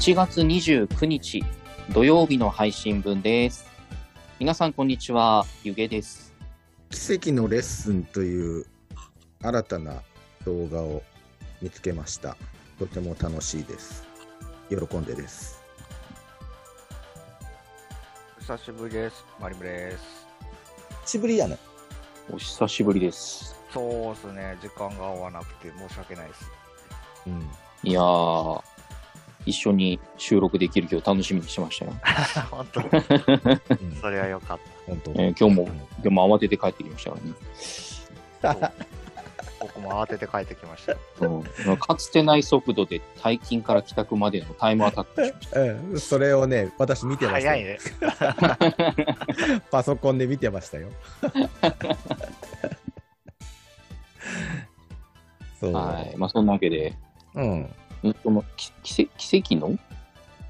1月29日土曜日の配信分です。皆さんこんにちは、ゆげです。奇跡のレッスンという新たな動画を見つけました。とても楽しいです。喜んでです。久しぶりです。マリムです。しぶりやね。お久しぶりです。そうですね、時間が合わなくて申し訳ないです。うん。いやー、一緒に収録できる日を楽しみにしてましたよ。本当、うん、それはよかっ本当。えー今日も、今日も慌てて帰ってきましたからね。た。僕も慌てて帰ってきました。うんかつてない速度で退勤から帰宅までのタイムアタックしまし うん、それをね、私見てましたよ。早いね。パソコンで見てましたよ。そう。た。はい。まあそんなわけで、うん。んそのき奇跡奇跡の？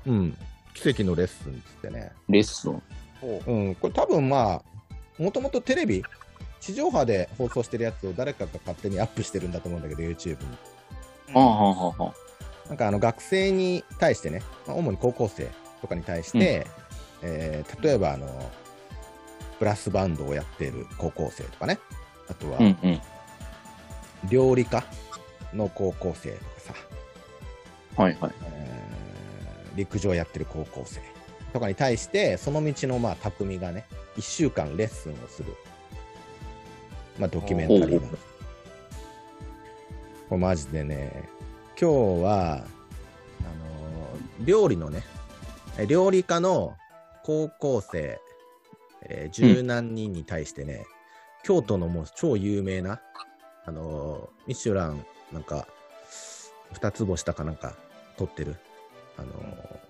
うん。奇跡のレッスンっつってね。レッスン。おうん。これ多分まあ、もともとテレビ、地上波で放送してるやつを誰かが勝手にアップしてるんだと思うんだけど、YouTube に。はあはあはあはあ。なんかあの学生に対してね、まあ主に高校生とかに対して、えー例えばあのブラスバンドをやっている高校生とかね、あとはうんうん。料理家の高校生とかさ、はいはい。えー陸上やってる高校生とかに対して、その道のまあ匠がね、1週間レッスンをする、まあ、ドキュメンタリーなんです。これマジでね、今日は、あのー料理のね、え料理家の高校生、えー十何人に対してね、京都のもう超有名な、あのーミシュランなんか、二つ星だかなんか取ってる、あのー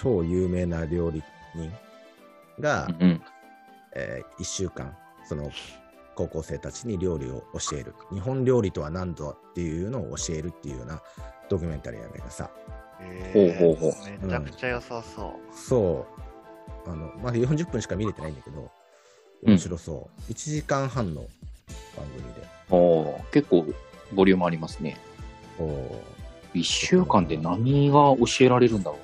超有名な料理人が、うんうん。え1週間、その高校生たちに料理を教える。日本料理とは何だっていうのを教えるっていうようなドキュメンタリーなんだけどさ、えほうほうほめちゃくちゃ良さそう。そう、あの、まだ40分しか見れてないんだけど、面白そう。1時間半の番組で。おー結構ボリュームありますね。おー一週間で何が教えられるんだろ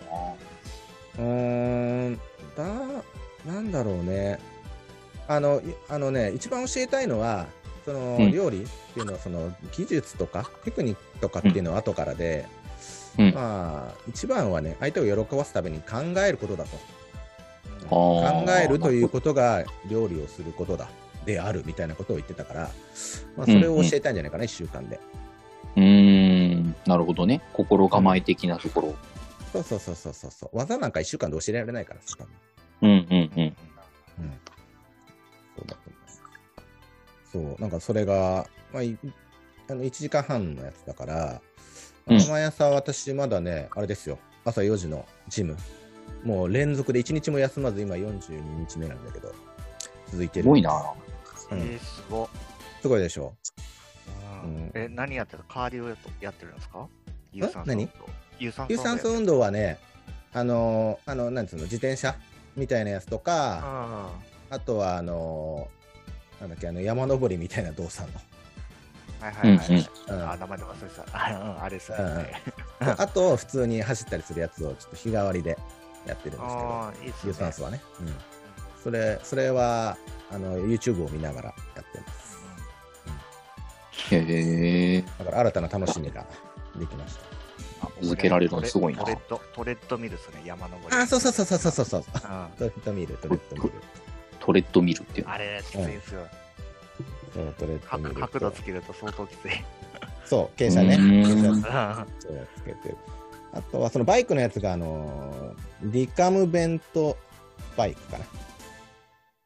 ううーん、だ、なんだろうね。あの、いあのね、一番教えたいのは、その、うん料理っていうのは、その、技術とか、テクニックとかっていうのは後からで、うんまあ、一番はね、相手を喜ばすために考えることだと。な。考えるということが料理をすることだ。であるみたいなことを言ってたから、まあ、それを教えたいんじゃないかな、一週間で。なるほどね。心構え的なところ。そうそうそうそうそうそう。技なんか一週間で教えられないからさ。多分うんうんうん。うんそうだと思います。そう、なんかそれが、まあ、いあの1時間半のやつだから、うん毎朝私まだね、あれですよ、朝4時のジム、もう連続で1日も休まず今42日目なんだけど、続いてる。すごいな。うんえー、すごっ。すごいでしょ。うんうんえ、何やってた？カーディオやってるんですか？有酸素何運動有酸素有酸素動運動はね、あのーあの、なんつうの、自転車みたいなやつとか、ああとは、あのーなんだっけ、あの山登りみたいな動作の。あ、はいはいはい。うんうんあ、名前で忘れてた。あうん、あれですね。うんはい あと、普通に走ったりするやつをちょっと日替わりでやってるんですけど、ああ、いいね。有酸素はね。うん。それ、それは、あの、YouTube を見ながらやってます。へえ。だから新たな楽しみができまし続けられるのすごいなト。レッド、トレッドミルですね、山登り。た。あ、そうそうそうそうそうそうそう。うんトレッドミル、トレッドミル。トレッドミルっていうの。あれ、きついんすよ。そう、トレッドミルと。角角度つけると相当きつい。そう、傾斜ね。うん傾うん斜つけてる。あとは、そのバイクのやつが、あのー、リカムベントバイクかな。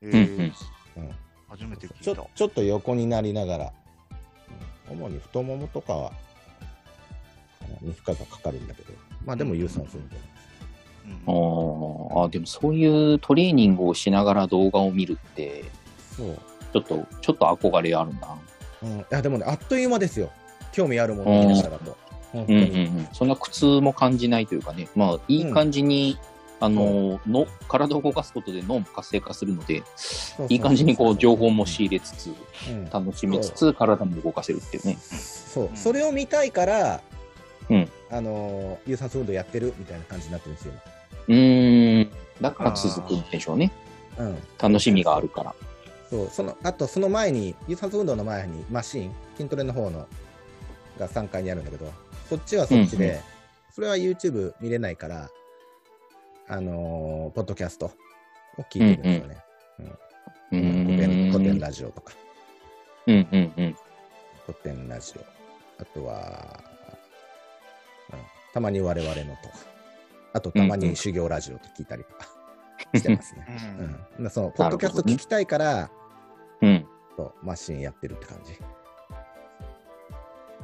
えうんうんーうん。初めて聞いた。ちょちょっと横になりながら、うん主に太ももとかに負荷がかかるんだけど、まあでも有酸素運動ですうんあーあ、でもそういうトレーニングをしながら動画を見るって、そう。ちょっと、ちょっと憧れあるな。うん、いやでもね、あっという間ですよ。興味あるものを見ながらだと。うんうんに。うん。そんな苦痛も感じないというかね、まあ、いい感じに、あの、の、体を動かすことで脳も活性化するので、いい感じにこう、情報も仕入れつつ、うん楽しみつつ、体も動かせるっていうね。そう、うんそれを見たいから、うんあのー有酸素運動やってるみたいな感じになってるんですよ、うーん。だから続くんでしょうね。今。うん。楽しみがあるから。そう、その、あとその前に、有酸素運動の前にマシーン、筋トレの方のが3階にあるんだけど、そっちはそっちで、それは YouTube 見れないから、あのーポッドキャストを聞いてるんですよね。うー古典古典ん。ラジオとか、うんうんうん。古典ラジオ。あとは、うんたまに我々のとか、あとたまうんうんに修行ラジオと聞いたりとかしてますね。うんうんまあそのポッドキャスト聞きたいから、うん。そうマシンやってるって感じ。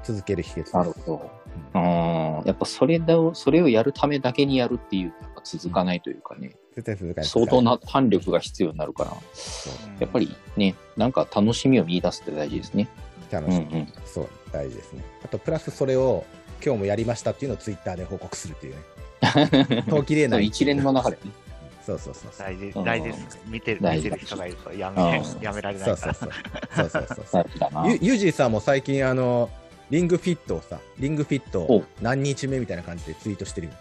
続ける秘訣です。なるほど。うんああ、やっぱそれだを、それをやるためだけにやるっていう、続かないというかね、絶対続かない。相当な反力が必要になるから、そうやっぱりね、なんか楽しみを見出すって大事ですね。楽しみ、うんうん。そう、大事ですね。あと、プラスそれを今日もやりましたっていうのをツイッターで報告するっていうね。途切れない。そう一連の中でね。そうそうそうそう。大事うん大事です。見てる大事見てる人がいるとやうめんやめられなそうそういから。そう。そうそうそうそう大。事だな。ゆゆじいさんも最近、あの、リングフィットをさ、リングフィットお何日目みたいな感じでツイートしてるよ。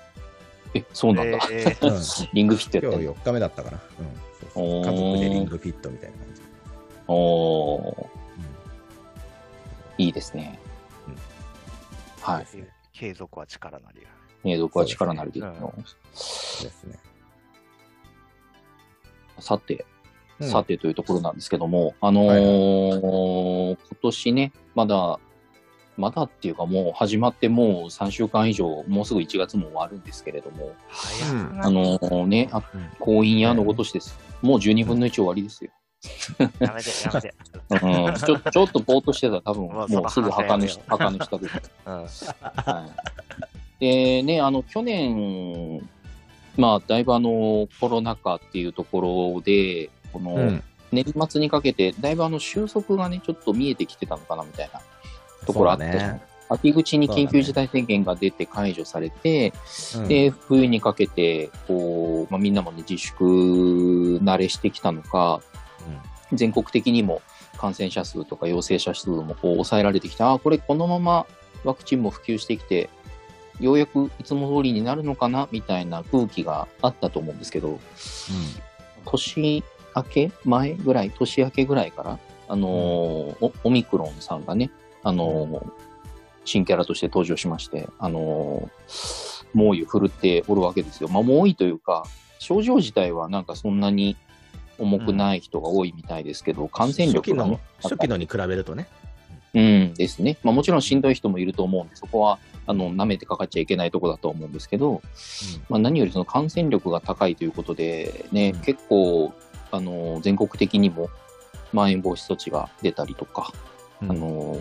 え、そうなんだ。えーうん リングフィットや今日ってんの4日目だったかな。うん。そうそう家族でリングフィットみたいな感じ。おー、うんいいですね。うんはい。継続は力なりや。継続は力なりですよ。ですね。さて、うんさてというところなんですけども、あのーはい今年ね、まだ、まだっていうかもう始まってもう3週間以上、もうすぐ1月も終わるんですけれども、あのーね、あうん。婚姻やのごとしです。もう12分の1終わりですよ。やめて、やめて。うん、ちょちょっとぼーっとしてたら多分まあもうすぐ墓の墓の下ではい、でね、あの去年、まあ、だいぶあのコロナ禍っていうところで、このうん。年末にかけて、だいぶあの収束がね、ちょっと見えてきてたのかなみたいなところあっね秋口に緊急事態宣言が出て解除されて、うん。で、冬にかけて、こう、まあ、みんなもね、自粛慣れしてきたのか、全国的にも感染者数とか陽性者数もこう抑えられてきて、ああ、これこのままワクチンも普及してきて、ようやくいつも通りになるのかなみたいな空気があったと思うんですけど、年明け前ぐらい、年明けぐらいから、あのーおオミクロンさんがね、あのー新キャラとして登場しまして、あのー猛威を振るっておるわけですよ。まあ、猛威というか、症状自体はなんかそんなに重くない人が多いみたいですけど、感染初期の力がね、初期のに比べるとね。うんですね。まあもちろんしんどい人もいると思うんで、そこは、あの、舐めてかかっちゃいけないところだと思うんですけど、まあ何よりその感染力が高いということで、ね、うん結構、あの、全国的にも、まん延防止措置が出たりとか、うん。あの、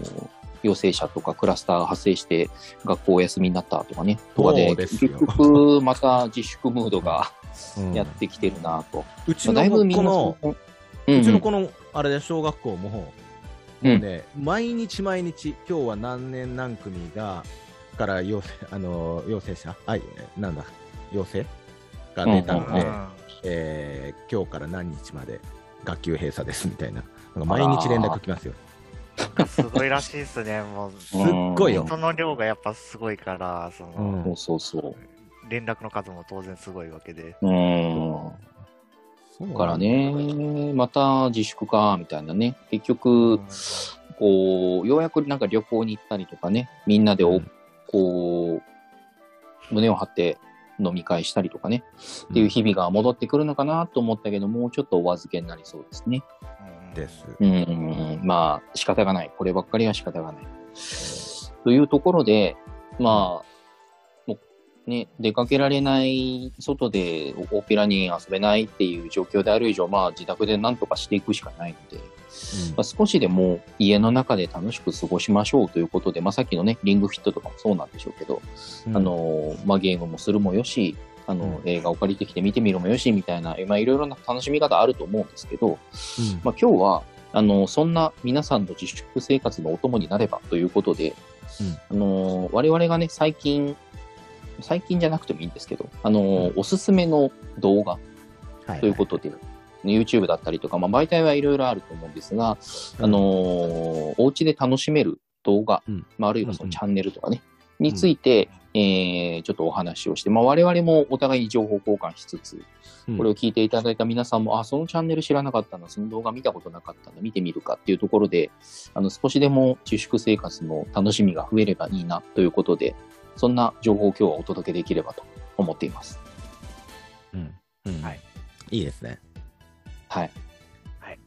陽性者とかクラスターが発生して学校お休みになったとかね、とかそで、結局また自粛ムードがうん。やってきてるなと。うちの子の、そううちのん子の、あれで小学校も、もうね、毎日毎日、今日は何年何組が、から陽性、あの、陽性者、あ、いなんだ、陽性？が出たので、うん。えー今日から何日まで学級閉鎖ですみたいな、なんか毎日連絡来ますよ。すごいらしいですね、もう。すっごいよその量がやっぱすごいから、その、うんそうそうそう。連絡の数も当然すごいわけで。うん。そうだからね、また自粛か、みたいなね。結局、こう、ようやくなんか旅行に行ったりとかね、みんなでお、うんこう、胸を張って飲み会したりとかね、っていう日々が戻ってくるのかなと思ったけど、もうちょっとお預けになりそうですね。うんです。うん、まあ、仕方がない。こればっかりは仕方がない。というところで、まあ、もうね、出かけられない、外でオペラに遊べないっていう状況である以上、まあ、自宅で何とかしていくしかないので、まあ、少しでも家の中で楽しく過ごしましょうということで、まあ、さっきのね、リングフィットとかもそうなんでしょうけど、うんあ、の、まあ、ゲームもするもよし、あの、うん。映画を借りてきて見てみるもよし、みたいな、まあ、いろいろな楽しみ方あると思うんですけど、うん。まあ、今日は、あの、そんな皆さんの自粛生活のお供になればということで、あの、我々がね、最近、最近じゃなくてもいいんですけど、あの、おすすめの動画はいということで、YouTube だったりとか、まあ、媒体はいろいろあると思うんですが、あのーお家で楽しめる動画、うん。まあ、あるいはそうんうん。のチャンネルとかね、について、えー、ちょっとお話をして、まあ、我々もお互いに情報交換しつつ、これを聞いていただいた皆さんも、あ、そのチャンネル知らなかったな、その動画見たことなかったな、見てみるかっていうところで、あの、少しでも自粛生活の楽しみが増えればいいなということで、そんな情報を今日はお届けできればと思っています。うん。うん。はい。いいですね。はい。はい。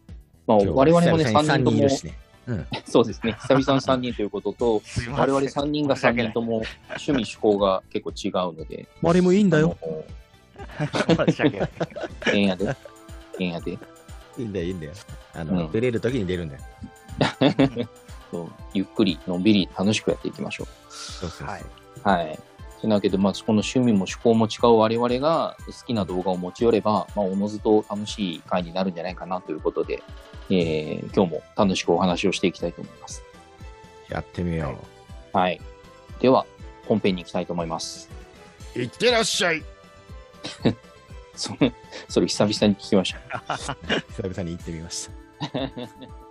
まあ、我々もね、3 3人とも人いる、しね。うん。そうですね、久々の3人ということと、我々3人が3人とも趣味趣向が結構違うので、あれもいいんだよ。あの。申し訳ない。えんやで。えんやで。いいんだよ、いいんだよ。あうの、ん出れるときに出るんだよ。そうゆっくり、のんびり楽しくやっていきましょそうそうそう。はい。う。はい。てなわけで、まあ、この趣味も趣向も違う我々が好きな動画を持ち寄れば、まあ、おのずと楽しい回になるんじゃないかなということで、えー、今日も楽しくお話をしていきたいと思います。やってみよはい。では、本編に行きたいと思います。う。いってらっしゃい そそれ久々に聞きました。久々に行ってみました。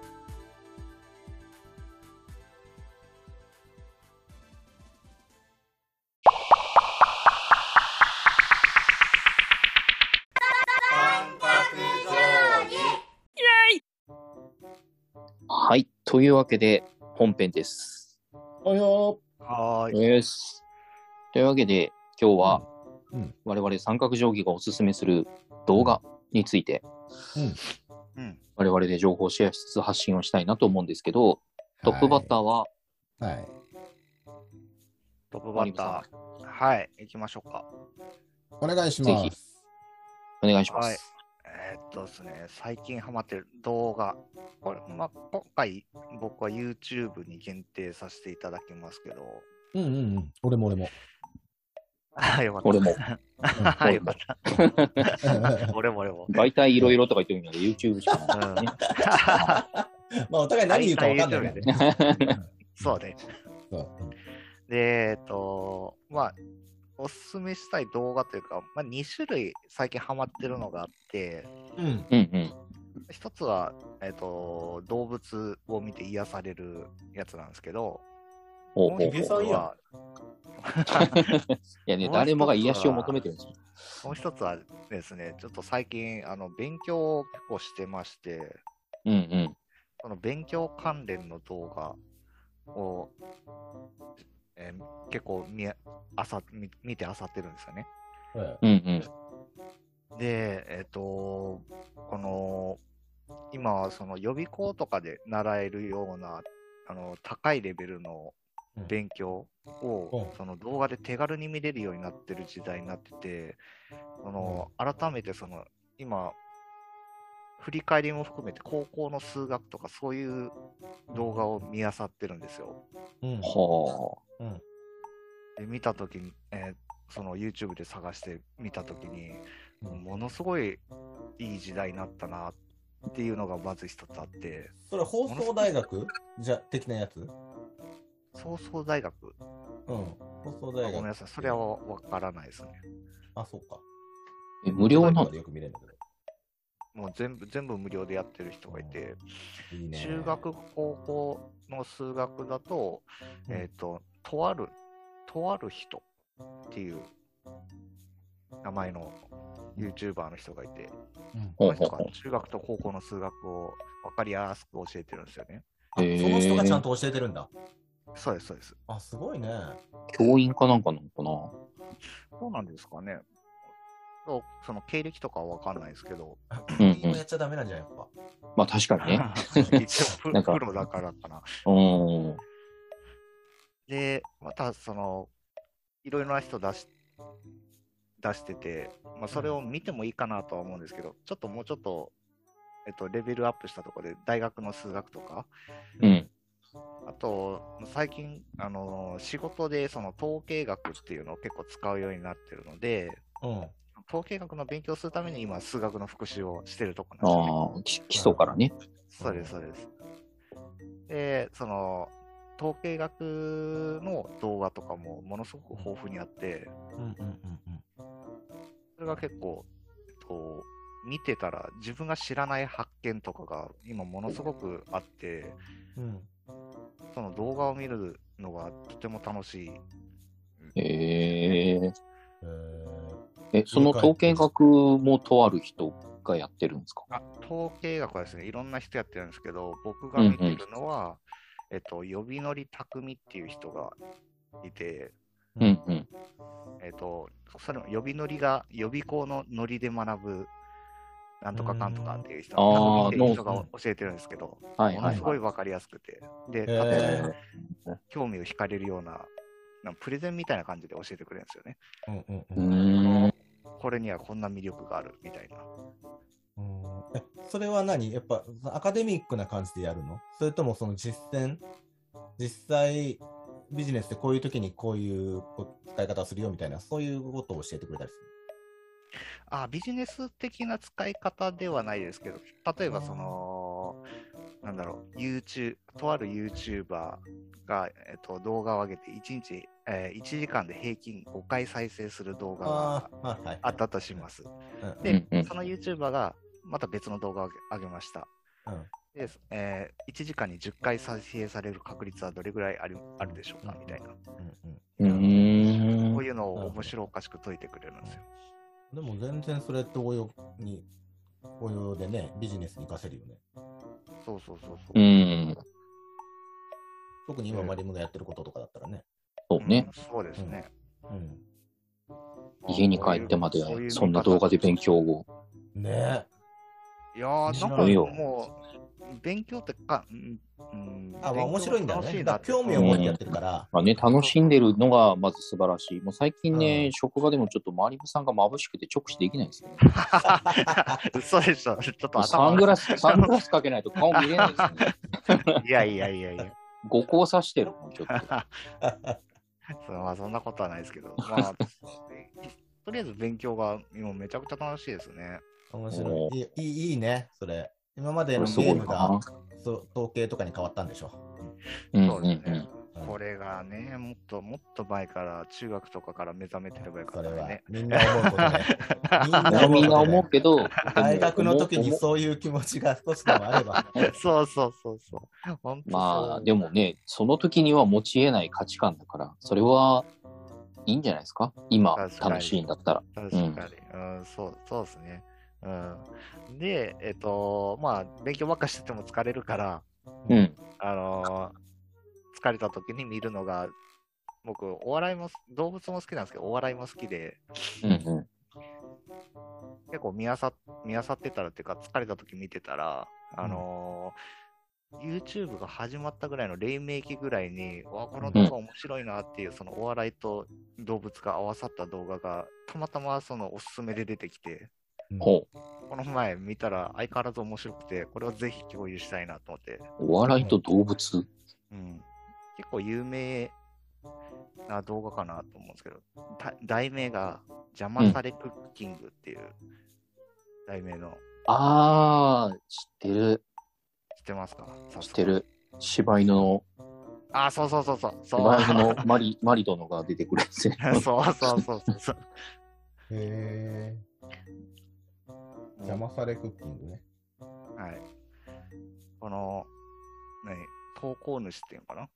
はい。というわけで、本編です。およはーい。です。というわけで、今日は、うん我々三角定規がおすすめする動画について、うん。我々で情報をシェアしつつ発信をしたいなと思うんですけど、トップバッターは、ー。はい。トップバッター。はい。行きましょうか。お願いしぜひお願いします。はいえーっとですね、最近ハマってる動画。これ、まあ、今回僕は YouTube に限定させていただきますけど。うんうんうん。俺も俺も。あよかった。俺も。はい、よかった。俺も俺も。媒体いろいろとか言ってるので、YouTube しかない。うん まあ、お互い何言うか分かんないね。そうね。そう。で、えっと、まあ、おすすめしたい動画というか、まあ、2種類最近ハマってるのがあって、うん。うんうん。一つは、えっと、動物を見て癒されるやつなんですけど、ほうほうもう一つさんやは、いやね、誰もが癒しを求めてるんですよ。もう一つはですね、ちょっと最近、あの、勉強を結構してまして、うんうん。その勉強関連の動画を、えー結構見あさ見見てあさってるんですよね。うんうん。で、えっ、と、この、今はその予備校とかで習えるような、あの、高いレベルの勉強を、うんその動画で手軽に見れるようになってる時代になってて、その、改めてその、今、振り返りも含めて高校の数学とかそういう動画を見漁ってるんですよ。うん。はで見たときに、えーその YouTube で探して見たときに、うんものすごいいい時代になったなっていうのがまず一つあって、それ放送大学？じゃ、的なやつ？うん。創創大学、放送あ大学。ごめんなさい、それはわからないですね。あ、そうか。あ。え無料なの？でよく見れるんだけもう全部、全部無料でやってる人がいて、ど。いいね。中学、高校の数学だと、うんえっ、と、とある、とある人っていう名前の YouTuber の人がいて、うんこの人が中学と高校の数学を分かりやすく教えてるんですよね。あその人がちゃんと教えてるんだ。そうです、そうです。あ、すごいね。教員かなんかなのかな？そうなんですかね。その経歴とかは分かんないですけど、うんうん教員もやっちゃダメなんじゃん、やっぱ。まあ確かにね。一応プなんかプロだからかな。うん。で、またその、いろいろな人出し出してて、まあ、それを見てもいいかなとは思うんですけど、ちょっともうちょっと、えっと、レベルアップしたところで、大学の数学とか、うん。あと、最近、あの仕事でその統計学っていうのを結構使うようになってるので、うん。統計学の勉強するために今、数学の復習をしてるとこなんですよね。あ基礎からね。そうです、そうです。で、その、統計学の動画とかもものすごく豊富にあって、うんうんうんそれが結構、えっと、見てたら自分が知らない発見とかが今ものすごくあって、うん。うん。その動画を見るのがとても楽しいへえ。ええ、その統計学もとある人がやってるんですか？あ統計学はですね、いろんな人やってるんですけど、僕が見てるのは、えっと、呼び乗り匠っていう人がいて、うんうん。えっと、それの呼び乗りが予備校のノリで学ぶ、なんとかかんとかっていう人うんあーっていう人が教えてるんですけど、はいはいものすごい分かりやすくて、で、へあとー興味を惹かれるような、なプレゼンみたいな感じで教えてくれるんですよね。うんうんうん。これにはこんな魅力があるみたいな。それは何？やっぱアカデミックな感じでやるの？それともその実践？実際ビジネスでこういう時にこういうこ使い方をするよみたいなそういうことを教えてくれたりすあビジネス的な使い方ではないですけど、例えばその、なんだろう、YouTube、とある YouTuber が、えっと、動画を上げて1日、えー1時間で平均5回再生する動画るがあったとします。うん。で、その YouTuber がまた別の動画を上げました。うんで、えー1時間に10回再生される確率はどれぐらいあるあるでしょうか？みたいな。うんこういうのを面白おかしく解いてくれるんですよ。でも全然それって応用に応用でねビジネスに活かせるよねそうそうそうそう。うん。特に今マリムがやってることとかだったらねそうね。うんそうですね。うん家に帰ってまでそういうそんな動画で勉強を。ねいやー、なんかいいよもう、勉強ってか、うん、うんあまあ面白いんだよねだ興味を持ってやってるからまあね、楽しんでるのがまず素晴らしい。もう最近ね、うん職場でもちょっとマリブさんが眩しくて直視できないんですよ、ね。嘘でしょ。ちょっとサ頭ングラス、サングラスかけないと顔見れないですね。いやいやいやいや。五光さしてるもん、ちょっと。そうまあ、そんなことはないですけど、まあ、とりあえず勉強が今めちゃくちゃ楽しいですね。面白おいいいいいいねそれ今までのゲームがな。そう統計とかに変わったんでしょ？うんそうですね。うんこれがね、もっともっと前から、中学とかから目覚めてればよかったね。みんな思うことね みんな思うけど、大学の時にう。そういう気持ちが少しでもあれば そうそうそうそう。まあ、でも、もね、その時には持ち得ない価値観だから、それはいいんじゃないですか？今、楽しいんだったら。確かに、うん、そう、そうですね。うん。で、えっ、と、まあ、勉強ばっかしてても疲れるから、うん。あのー疲れた時に見るのが、僕、お笑いも、動物も好きなんですけど、お笑いも好きで、うんうん。結構見あさ見あさってたらっていうか、疲れた時見てたら、あのー YouTube が始まったぐらいの黎明期ぐらいに、わこの動画面白いなっていう、そのお笑いと動物が合わさった動画が、たまたまそのおすすめで出てきて、ほこの前見たら相変わらず面白くて、これをぜひ共有したいなと思って、う。お笑いと動物？うん、結構有名な動画かなと思うんですけど、た題名が邪魔されクッキングっていう題名の、あー、知ってる。知ってますか？知って。る。柴犬の、あ、そうそうそうそう。そう柴犬のマリ、マリ殿が出てくるやつね。そうそうそうそう。へえ邪魔されクッキングねはい。この、何、投稿主っていうのかな、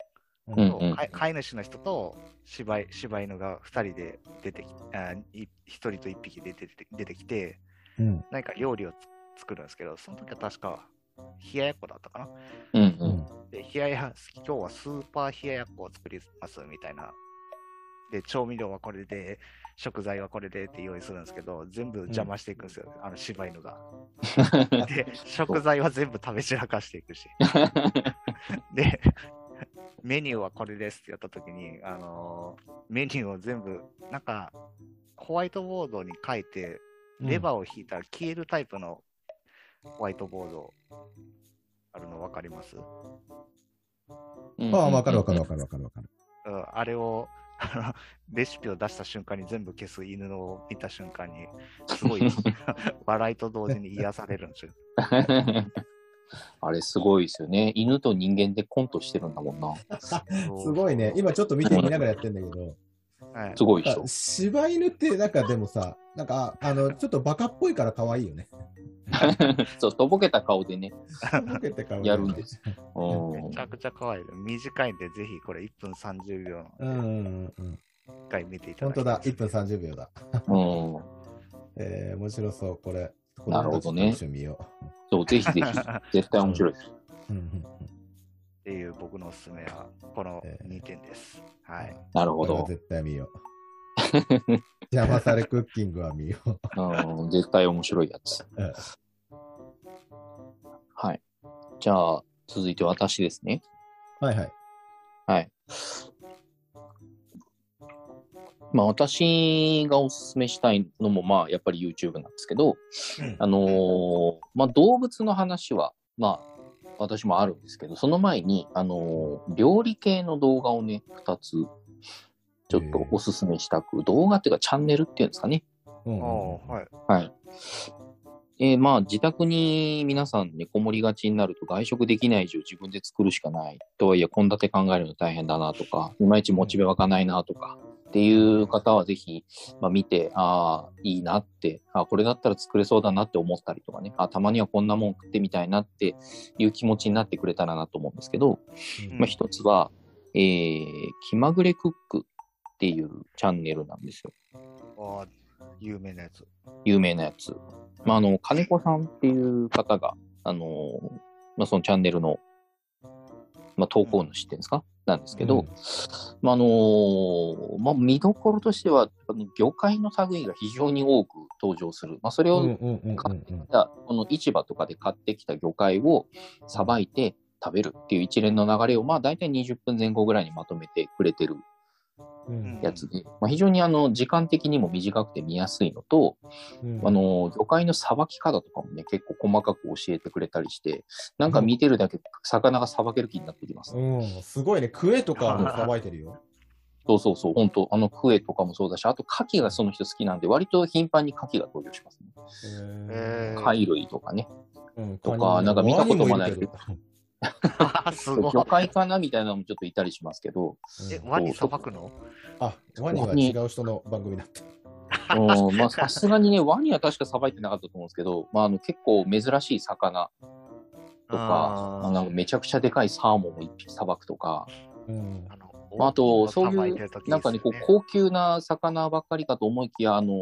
うんうん飼い主の人と柴柴犬が2人で出てきあい1人と1匹で出て出てきて、うん何か料理をつ作るんですけど、その時は確か冷ややっこだったかな？うんううんん。で、冷やや、今日はスーパー冷ややっこを作りますみたいな。で、調味料はこれで、食材はこれでって用意するんですけど、全部邪魔していくんですよ、あの柴犬が。で、食材は全部食べ散らかしていくし。で、メニューはこれですってやったときに、あのーメニューを全部、なんか、ホワイトボードに書いて、レバーを引いたら消えるタイプのホワイトボードあるの分かります、うん、ああ、わかるわかるわかるわかるわかる。あれを、レシピを出した瞬間に全部消す犬を見た瞬間に、すごい 笑いと同時に癒されるんですよ。あれすごいですよね。犬と人間でコントしてるんだもんな。すごいね。今ちょっと見てみながらやってんだけど、はいすごいでしょなんか。柴犬ってなんかでもさ、なんかあのちょっとバカっぽいから可愛いよね。そう、とぼけた顔でね。ボケて可愛いやるんです。うんめちゃくちゃ可愛い。短いんで、ぜひこれ1分30秒。うんうんうんうん。回見ていた本だき当だ、1分30秒だ。うん。えー、面白そう、これ。なるほどね子供たちと一緒に見よそう、ぜひぜひ、絶対面白いです。う。うんうんうんっていう僕のおすすめは、この2点です。はい。なるほど。これは絶対見よう。邪魔されクッキングは見よう。うん、絶対面白いやつ。うんはい。じゃあ、続いて私ですね。はいはい。はい。まあ、私がおすすめしたいのも、まあ、やっぱり YouTube なんですけど、あのーまあ、動物の話は、まあ、私もあるんですけど、その前に、あのー料理系の動画をね、2つ、ちょっとおすすめしたく、動画っていうかチャンネルっていうんですかね。うんああ、はい。はい。えーまあ、自宅に皆さんね、こもりがちになると外食できない以上自分で作るしかない。とはいえ、献立考えるの大変だなとか、いまいちモチベ湧かないなとか、っていう方はぜひ、まあ、見て、ああ、いいなって、あこれだったら作れそうだなって思ったりとかね、あたまにはこんなもん食ってみたいなっていう気持ちになってくれたらなと思うんですけど、うんまあ、一つは、えー、気まぐれクックっていうチャンネルなんですよ。ああ、有名なやつ。有名なやつ。まあ、あの、金子さんっていう方が、あの、まあ、そのチャンネルの、まあ、投稿主っていうんですか？なんですけど、うんまあ、あの、まあ、見どころとしては、魚介の類が非常に多く登場する。まあ、それを買ってきた、この市場とかで買ってきた魚介をさばいて食べるっていう一連の流れを、まあ、大体20分前後ぐらいにまとめてくれてるうんやつで、まあ、非常にあの時間的にも短くて見やすいのと、うんあの、魚介のさばき方とかもね、結構細かく教えてくれたりして、なんか見てるだけ魚がさばける気になってきます。うん、すごいね。クエとかもさばいてるよ。そうそうそう、本当あのクエとかもそうだし、あと牡蠣がその人好きなんで、割と頻繁に牡蠣が登場しますね。えー貝類とかね。うんとかなんか見たこともないワニるあすごい。魚介かなみたいなのもちょっといたりしますけど、え、ワニさばくの？あ、ワニは違う人の番組だった。うんまあさすがにね、ワニは確かさばいてなかったと思うんですけど、まあ、あの結構珍しい魚とか、あなんかめちゃくちゃでかいサーモンを一匹さばくとか、うん。まあ、あと、そういう、なんかね、こう高級な魚ばっかりかと思いきや、あの、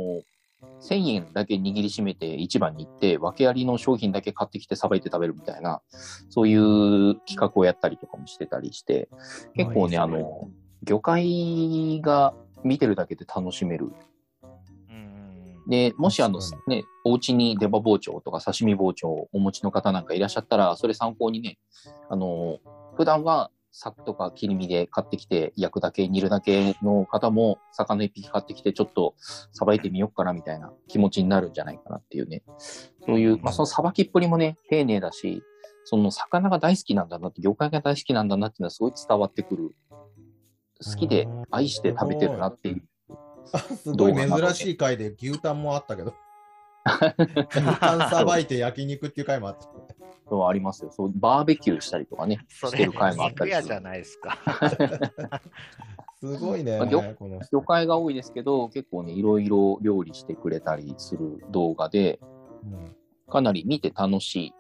1000円だけ握りしめて市場に行って、訳ありの商品だけ買ってきてさばいて食べるみたいな、そういう企画をやったりとかもしてたりして、結構ね、あの、魚介が見てるだけで楽しめる。うんで、もしあのね、お家に出刃包丁とか刺身包丁をお持ちの方なんかいらっしゃったら、それ参考にね、あの、普段は柵とか切り身で買ってきて焼くだけ、煮るだけの方も、魚一匹買ってきてちょっとさばいてみようかなみたいな気持ちになるんじゃないかなっていうね。そういう、まあそのさばきっぷりもね、丁寧だし、その魚が大好きなんだなって、魚介が大好きなんだなっていうのはすごい伝わってくる。好きで愛して食べてるなっていう。あすごい珍しい回で牛タンもあったけど。牛タンさばいて焼肉っていう回もあった。そうありますよ。そう、バーベキューしたりとかね、それしてる回もあったりする。じゃないですか。すごいねまあ魚、魚介が多いですけど、結構ね、いろいろ料理してくれたりする動画で、うんかなり見て楽しい。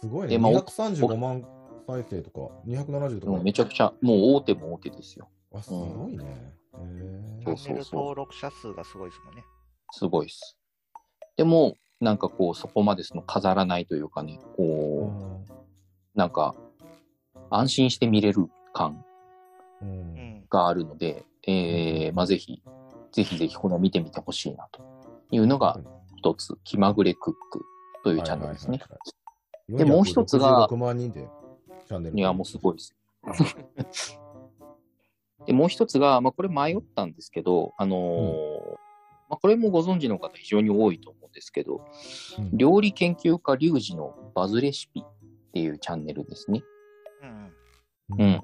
すごいね。でまあ235万再生とか、270ともうか。めちゃくちゃ、もう大手も大手ですよ。あ、すごいね。うそうそうチャンネル登録者数がすごいですもんね。すごいです。でも、なんかこう、そこまでその飾らないというかね、こうんう、なんか、安心して見れる感ううんん。があるので、えー、まあぜひ、ぜひぜひこれを見てみてほしいなというのが一つ、気まぐれクックというチャンネルですね。はいはいはいでもう一つが466万人でチャンネル。いや、もうすごいです。で、もう一つが、まあ、これ迷ったんですけど、あのーまあ、これもご存知の方非常に多いと思うんですけど、うん料理研究家リュウジのバズレシピっていうチャンネルですね。うん。うん。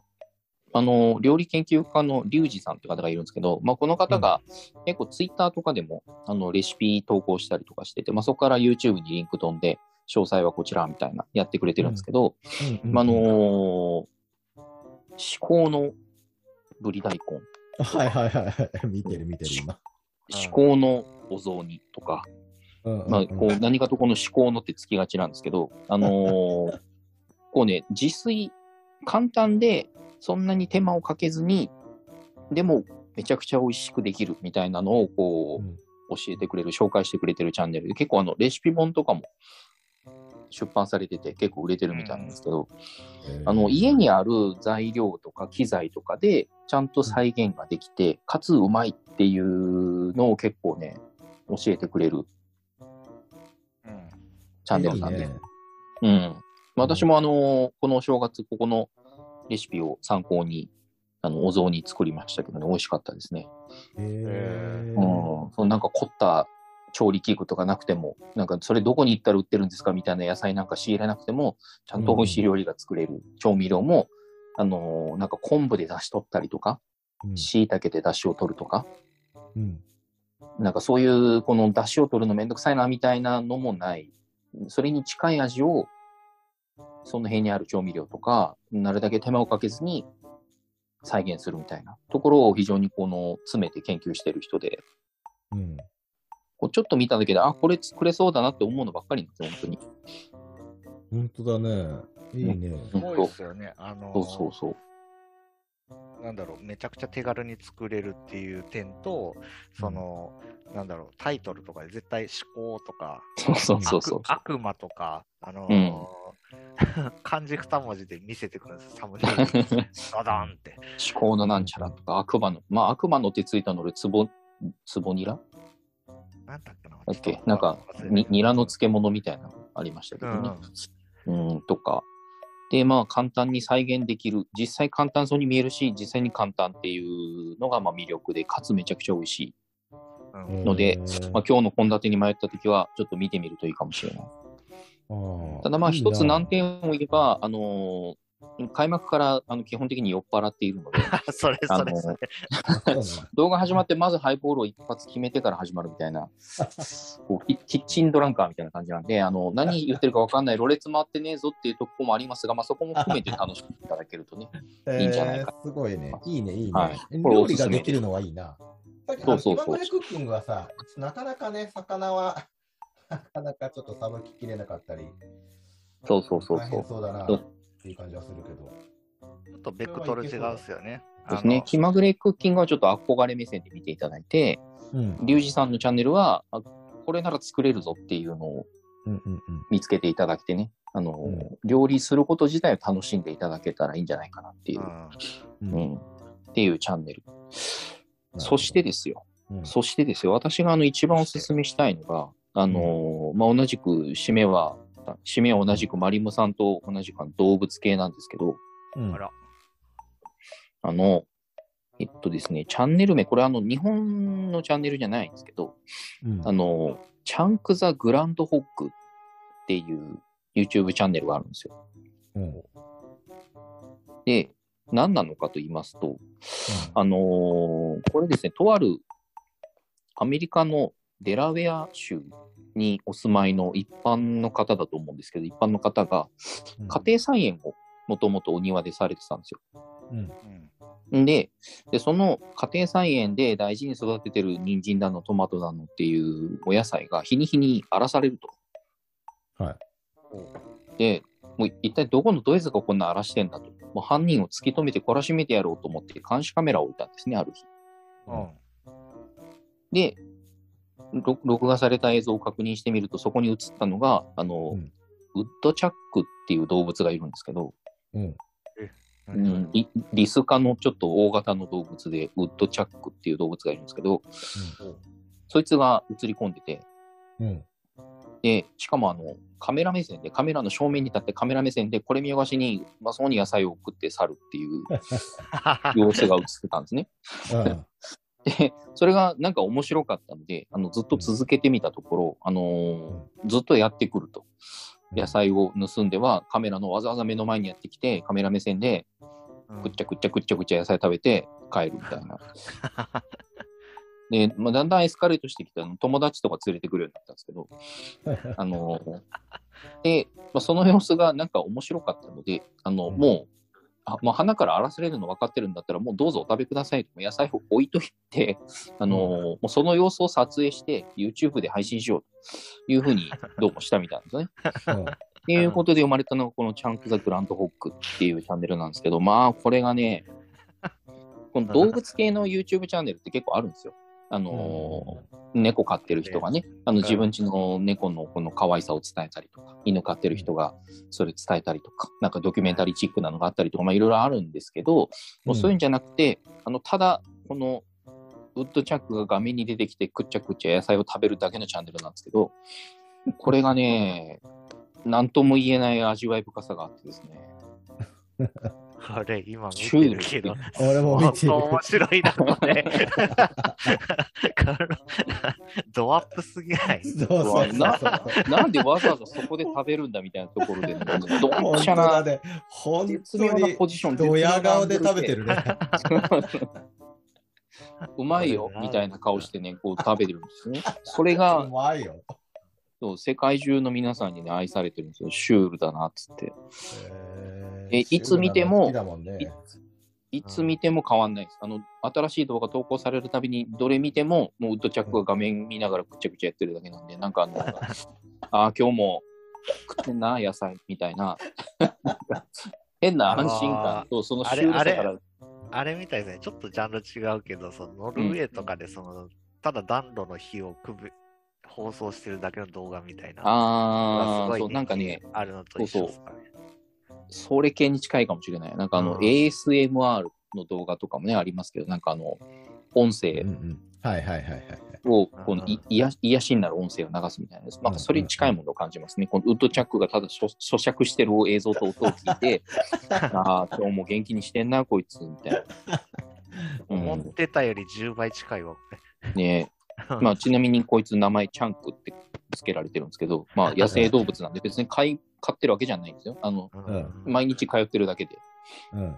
あの、料理研究家のリュウジさんって方がいるんですけど、まあ、この方が結構ツイッターとかでも、あの、レシピ投稿したりとかしてて、まあ、そこから YouTube にリンク飛んで、詳細はこちらみたいなやってくれてるんですけど、あ、あのー至高のぶり大根、はいはいはいはい。見てる見てる今。至高のお雑煮とか、まあ、こう何かとこの至高のってつきがちなんですけど、あのーこうね、自炊、簡単で、そんなに手間をかけずに、でも、めちゃくちゃ美味しくできるみたいなのをこう、うん。教えてくれる、紹介してくれてるチャンネルで、結構あのレシピ本とかも出版されてて結構売れてるみたいなんですけど、あの家にある材料とか機材とかでちゃんと再現ができて、かつうまいっていうのを結構ね、教えてくれるうん。チャンネルなんで。いいねうん。私もあの、このお正月、ここのレシピを参考に、あの、お雑煮作りましたけどね、美味しかったですね。へうん。ーそのなんか凝った調理器具とかなくても、なんかそれどこに行ったら売ってるんですかみたいな野菜なんか仕入れなくても、ちゃんと美味しい料理が作れる調味料も、あの、なんか昆布で出し取ったりとか、うん椎茸で出汁を取るとか、うんなんかそういうこの出汁を取るのめんどくさいなみたいなのもない。それに近い味を、その辺にある調味料とか、なるだけ手間をかけずに再現するみたいなところを非常にこの詰めて研究してる人で、うんこうちょっと見ただけで、あ、これ作れそうだなって思うのばっかりなんですよ、本本当だね。いいね。すごいですよね。あの当に。そうそうそう。なんだろう、めちゃくちゃ手軽に作れるっていう点と、その、なんだろう、タイトルとかで絶対思考とか、そうそうそうそう。悪悪魔とか、あのー 漢字二文字で見せてくるんです、サムネイルに。ダダンって。思考のなんちゃらとか、悪魔の、まあ悪魔の手ついたので、つぼ、つぼニラなんだっけな。だっけ？なんか、にニラの漬物みたいなのありましたけどね。うん、とか。で、まあ、簡単に再現できる。実際簡単そうに見えるし、実際に簡単っていうのがまあ魅力で、かつめちゃくちゃ美味しい。うんのでまあ、今日の献立に迷った時は、ちょっと見てみるといいかもしれない。ただまあ、一つ難点を言えば、あのー開幕からあの基本的に酔っ払っているので、それ、あのそれ、それ。動画始まってまずハイボールを一発決めてから始まるみたいな、こうキキッチンドランカーみたいな感じなんで、あの何言ってるか分かんない、ろれつ回ってねえぞっていうところもありますが、まあ、そこも含めて楽しんでいただけるとね。いいんじゃないかえーすごいね。いいね、いいね。はいこれ料理ができるのはいいな。そうそうそうクッキングはさ、なかなかね、魚は、なかなかちょっとさばききれなかったり、そうそうそう大そう。変そうだなそうっていう感じはするけど。ちょっとベクトル違うっすよね。そうですね。気まぐれクッキングはちょっと憧れ目線で見ていただいて、うん。リュウジさんのチャンネルは、あこれなら作れるぞっていうのを。見つけていただけてね、あの、うん料理すること自体を楽しんでいただけたらいいんじゃないかなっていうう、んうんうん、っていうチャンネル。そしてですよ、うんそしてですよ、私があの一番お勧めしたいのが、あのーまあ、同じく締めは、締めは同じくマリモさんと同じく動物系なんですけど、うん。あら。あの、えっとですね、チャンネル名、これあの日本のチャンネルじゃないんですけど、うん。あの、チャンク・ザ・グランドホッグっていう YouTube チャンネルがあるんですよ。う。んで、何なのかと言いますと、あのーこれですね、とあるアメリカのデラウェア州にお住まいの一般の方だと思うんですけど、一般の方がうん家庭菜園をもともとお庭でされてたんですよ。うんでで、その家庭菜園で大事に育ててる人参だの、トマトだのっていうお野菜が日に日に荒らされると。はい。で、もう一体どこのどいつがこんな荒らしてんだと。もう犯人を突き止めて懲らしめてやろうと思って監視カメラを置いたんですね、ある日。うんで、ろ録画された映像を確認してみると、そこに映ったのが、あの、うん。ウッドチャックっていう動物がいるんですけど、うん。うん、リリス科のちょっと大型の動物で、ウッドチャックっていう動物がいるんですけど、そいつが映り込んでて、うん。で、しかもあの、カメラ目線で、カメラの正面に立ってカメラ目線で、これ見よがしに、うまそうに野菜を送って去るっていう 様子が映ってたんですね。うんで、それがなんか面白かったので、あのずっと続けてみたところ、あのーずっとやってくると。野菜を盗んでは、カメラのわざわざ目の前にやってきて、カメラ目線で、うんくっちゃくっちゃくっちゃくっちゃ野菜食べて帰るみたいな。で、まあ、だんだんエスカレートしてきたの友達とか連れてくるようになったんですけど、あのーで、まあ、その様子がなんか面白かったので、あの、うんもう、あもう花から荒らされるの分かってるんだったら、もうどうぞお食べくださいと、野菜を置いといて、あのーもうその様子を撮影して、YouTube で配信しようというふうに どうもしたみたいなんですね。うんっていうことで生まれたのがこのチャンク・ザ・グランドホックっていうチャンネルなんですけど、まあ、これがね、この動物系の YouTube チャンネルって結構あるんですよ。あのー、猫飼ってる人がね、あの自分家の猫のこの可愛さを伝えたりとか、犬飼ってる人がそれ伝えたりとか、なんかドキュメンタリーチックなのがあったりとか、まあいろいろあるんですけど、もうそういうんじゃなくて、あの、ただ、このウッドチャックが画面に出てきてくっちゃくっちゃ野菜を食べるだけのチャンネルなんですけど、これがね、なんとも言えない味わい深さがあってですね。あれ、今見てるけど、俺も見てる。面白いな、これ。ドアップすぎない？そうそうそうななんでわざわざそこで食べるんだみたいなところで、ね、どん本ちゃな。本当になポジションドヤ顔で食べてるね。うまいよみたいな顔してね、こう食べてるんですね。それうがまいよ。そう世界中の皆さんにね、愛されてるんですよ。シュールだなっつって。ええいつ見てももんねいつ見ても変わんないです。あの、新しい動画投稿されるたびに、どれ見ても、もうウッドチャックが画面見ながらくちゃくちゃやってるだけなんで、なんかあの、ああ、今日も食ってんな、野菜、みたいな。変な安心感と、そのシュールさからあれ、あれみたいですね、ちょっとジャンル違うけど、そのノルウェーとかでその、ただ暖炉の火をくぶ放送してるだけの動画みたいな。ああ、そう、すごい人気なんかね、あるのと一緒ですかね。それ系に近いかもしれない。なんかあの、うん ASMR の動画とかもね、ありますけど、なんかあの、音声うんうんはいはいはいはいはい。を、この癒癒しになる音声を流すみたいなです。なんかそれに近いものを感じますね。このウッドチャックがただ咀咀嚼してる映像と音を聞いて、ああ、今日も元気にしてんな、こいつ、みたいな。うん、思ってたより10倍近いわ。ね まあ、ちなみにこいつ名前チャンクって付けられてるんですけど、まあ、野生動物なんで別に飼い飼ってるわけじゃないんですよ。あの、うん毎日通ってるだけで。うん。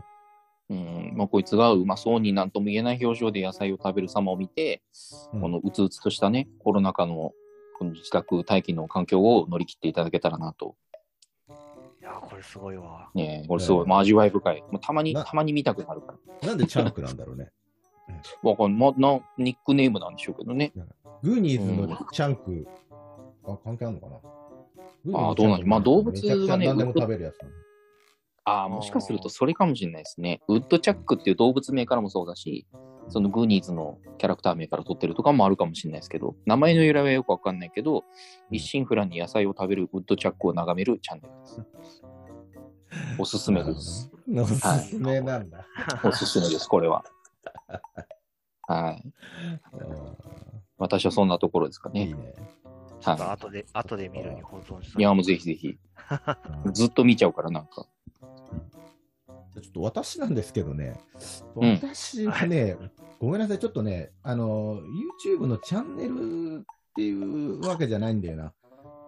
うんまあ、こいつがうまそうになんとも言えない表情で野菜を食べる様を見て、うんこのうつうつとしたね、コロナ禍のこの自宅待機の環境を乗り切っていただけたらなと。いや、これすごいわ。ねこれすごい、まあ、味わい深い。もうたまに、なたまに見たくなるから。なんでチャンクなんだろうね。わかんまな、ニックネームなんでしょうけどね。グーニーズのチャンク、あ、関係あるのかな？あーどうなんでしょうまあ動物はねああ、もしかするとそれかもしれないですね。ウッドチャックっていう動物名からもそうだし、そのグーニーズのキャラクター名から取ってるとかもあるかもしれないですけど、名前の由来はよくわかんないけど、うん一心不乱に野菜を食べるウッドチャックを眺めるチャンネルです。おすすめです。おすすめなんだ。おすすめです、これは。はい。私はそんなところですかね。うんいいね。は後で、後で見るに保存しい。たいや、もうぜひぜひ。う んずっと見ちゃうから、なんか。ちょっと私なんですけどね、うん私はね、ごめんなさい、ちょっとね、あの、YouTube のチャンネルっていうわけじゃないんだよな。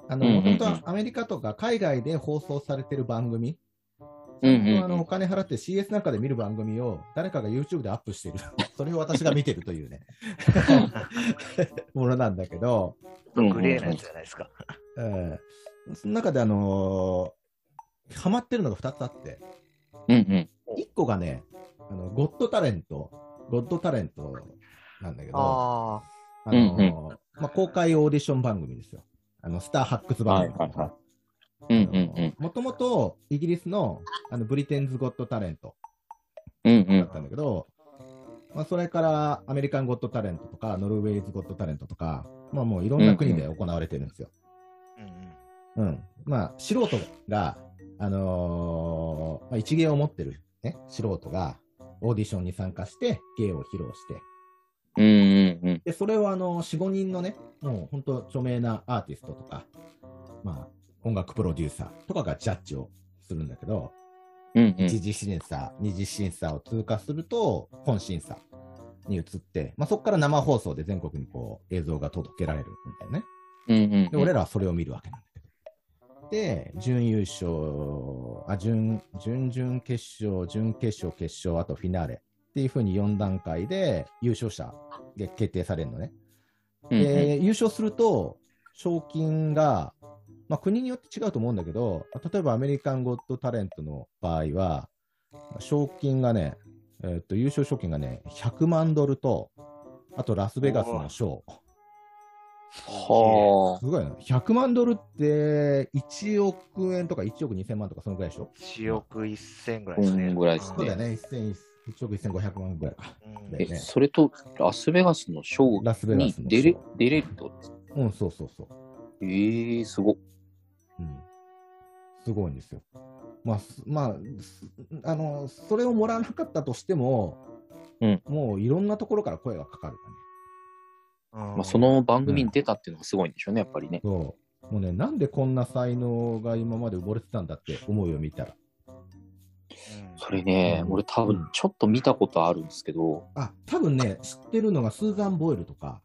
あの、うんうんうん本当はアメリカとか海外で放送されてる番組、うんうんうんあのお金払って CS なんかで見る番組を誰かが YouTube でアップしてる。それを私が見てるというね、ものなんだけど、うんグレーなやつじゃないですか。えーその中であのーハマってるのが2つあって、うんうん。1個がね、あのゴッドタレント、ゴッドタレントなんだけど、ああのーうんまあ、公開オーディション番組ですよ。あのスター発掘番組。はいはいはうんうんうん。もともとイギリスのあのブリテンズ・ゴッド・タレントうんうんだっ。たんだけど、まあ、それからアメリカン・ゴッド・タレントとか、ノルウェーズ・ゴッド・タレントとか、まあ、もういろんな国で行われてるんですよ。ーうんうんうん。まあ、素人が、あのーまあ、一芸を持ってる、ね、素人がオーディションに参加して、芸を披露して、うんうんうん。で、それをあの、4、5人のね、もう本当著名なアーティストとか、まあ、音楽プロデューサーとかがジャッジをするんだけど、うんうん一次審査、二次審査を通過すると、本審査に移って、まあ、そこから生放送で全国にこう映像が届けられるみたいなね。うんうんで、俺らはそれを見るわけなんだけど。で、準優勝、あ、準、準々決勝、準決勝、決勝、あとフィナーレっていうふうに4段階で優勝者が決定されるのね。うんうんで、優勝すると、賞金が、まあ、国によって違うと思うんだけど、例えばアメリカンゴッドタレントの場合は、賞金がね、えっと優勝賞金がね、100万ドルと、あとラスベガスの賞。はすごいな。100万ドルって1億円とか1億2000万とかそのぐらいでしょ？1億1000ぐらあ。いですね。うんぐらいですねそうだよね。1000 1億1500万ぐらいか。うんそれとラスベガスのショーラスベガにスの出れ出れるってことうん、そうそうそう。えー、すごっ。うん。すごいんですよ。まあ、すまあ、すあの、それをもらわなかったとしても、うんもういろんなところから声がかかるかね。うんまあ、その番組に出たっていうのがすごいんでしょうね、やっぱりね。そう。もうね、なんでこんな才能が今まで埋もれてたんだって思うよ、見たら。うんそれね、うん俺多分ちょっと見たことあるんですけど、あ、多分ね、知ってるのがスーザン・ボイルとか、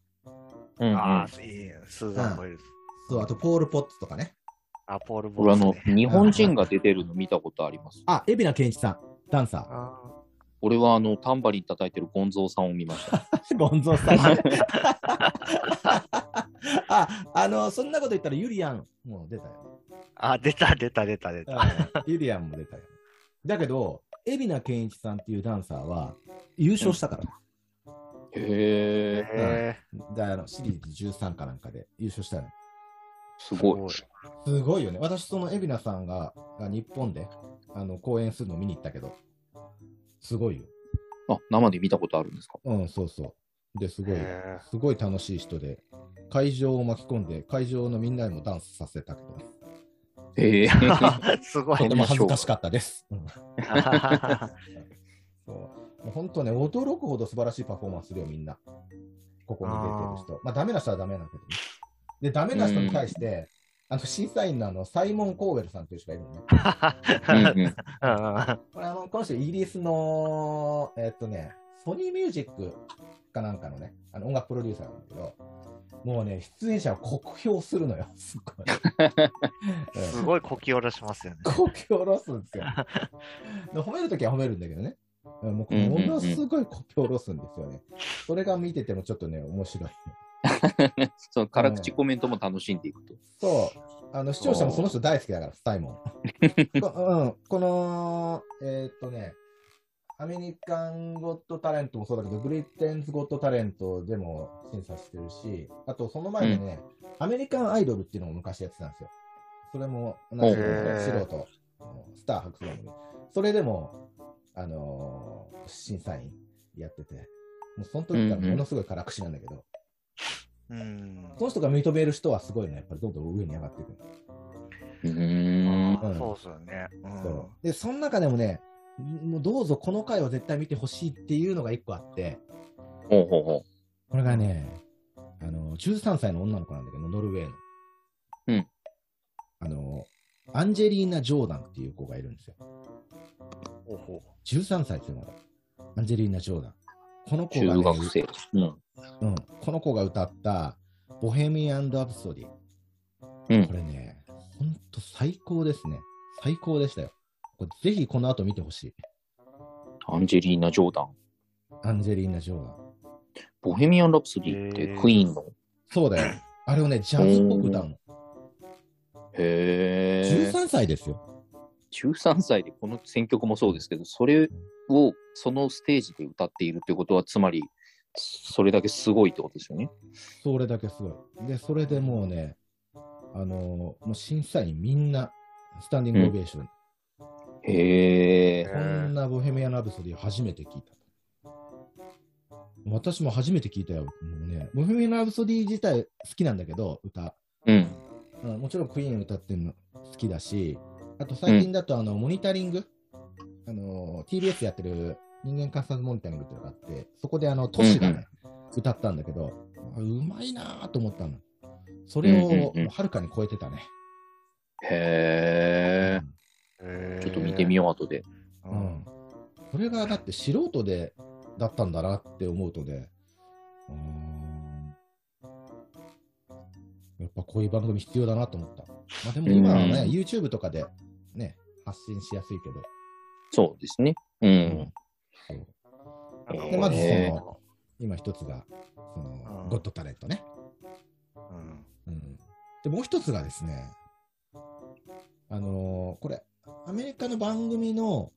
うんうんああ、いいねスーザン・ボイルズ。そう、あとポール・ポッツとかね。あ、ポール・ボ俺あの日本人が出てるの見たことあります。あ、蛯名健一さん、ダンサー。あ俺はあの、タンバリン叩いてるゴンゾーさんを見ました。ゴンゾーさん。あ、あの、そんなこと言ったらゆりやんもう出たよ。あ、出た、出た、出た、出た。うんゆりやんも出たよ。だけど、蛯名健一さんっていうダンサーは優勝したから。へえ、へであのシリーズ13かなんかで優勝したの。ーすごい。すすごいよね。私、その海老名さんがが日本であの公演するのを見に行ったけど、すごいよ。あ、生で見たことあるんですか？うん、そうそう。で、すごい、へすごい楽しい人で、会場を巻き込んで、会場のみんなにもダンスさせたけど、へえ。ー すごいねとても。恥ずかしかったです。うん そうもう本当ね、驚くほど素晴らしいパフォーマンスするよ、みんな。ここに出てる人。まあ、ダメな人はダメなんだけどね。で、ダメな人に対して、あの審査員のあのサイモン・コーウェルさんという人がいるのね。これあのこの人、イギリスの、えっとね、ソニーミュージックかなんかのね、あの音楽プロデューサーなんだけど、もうね、出演者を酷評するのよ、すごい。うんすごいこき下ろしますよね。こき下ろすんですよ。で褒めるときは褒めるんだけどね。うんもうものすごいこき下ろすんですよね。それが見ててもちょっとね、面白い。その辛口コメントも楽しんでいくと。そう。あの視聴者もその人大好きだから、サイモン。こうん、この、えーっとね、アメリカンゴットタレントもそうだけど、ブリテンズゴットタレントでも審査してるし、あとその前にね、アメリカンアイドルっていうのを昔やってたんですよ。それも同じ素人、スター発掘番組。それでも、あのー審査員やってて、もうその時からものすごい辛口なんだけど、うん。その人が認める人はすごいね、やっぱりどんどん上に上がっていく。うーん。うんそうっすよね。うんそうで、その中でもね、もうどうぞこの回を絶対見てほしいっていうのが一個あって、ほうほうほこれがね、あの、13歳の女の子なんだけど、ノルウェーの。うん。あの、アンジェリーナ・ジョーダンっていう子がいるんですよ。ほうほ13歳っていうのが。アンジェリーナ・ジョーダン。このう。子が、ね、中学生。うん。うん、この子が歌った、ボヘミアン・ラプソディ。うんこれね、ほんと最高ですね。最高でしたよ。これぜひこの後見てほしい。アンジェリーナ・ジョーダン。アンジェリーナ・ジョーダン。ボヘミアン・ラプソディってクイーンの？そうだよ。あれをね、ジャズっぽく歌うの。へえ。13歳ですよ。13歳でこの選曲もそうですけど、それをそのステージで歌っているってことは、つまり、それだけすごいってことですよね。それだけすごい。で、それでもうね、あのーもう審査員みんな、スタンディングオベーション。へえ。こんなボヘミアン・ラブソディ初めて聞いた。私も初めて聞いたよ。もうね、ボヘミアン・ラブソディ自体好きなんだけど、歌。うん。うん、もちろんクイーン歌ってるの好きだし、あと最近だとあの、モニタリング、あの、TBS やってる人間観察モニタリングっていうのがあって、そこであの、トシがね、歌ったんだけど、あうまいなぁと思ったの。それをはるかに超えてたね。へえ。う。ちょっと見てみよよう、後で。う。うんん。それがだって素人で、だったんだなって思うとね、うーん。やっぱこういう番組必要だなと思った。まあでも今はね、うん YouTube とかでね、発信しやすいけど、そうですね。うん。うんでまずそへの、今一つが、その、うんゴッドタレントね。うんうん。で、もう一つがですね、あのーこれ、アメリカの番組の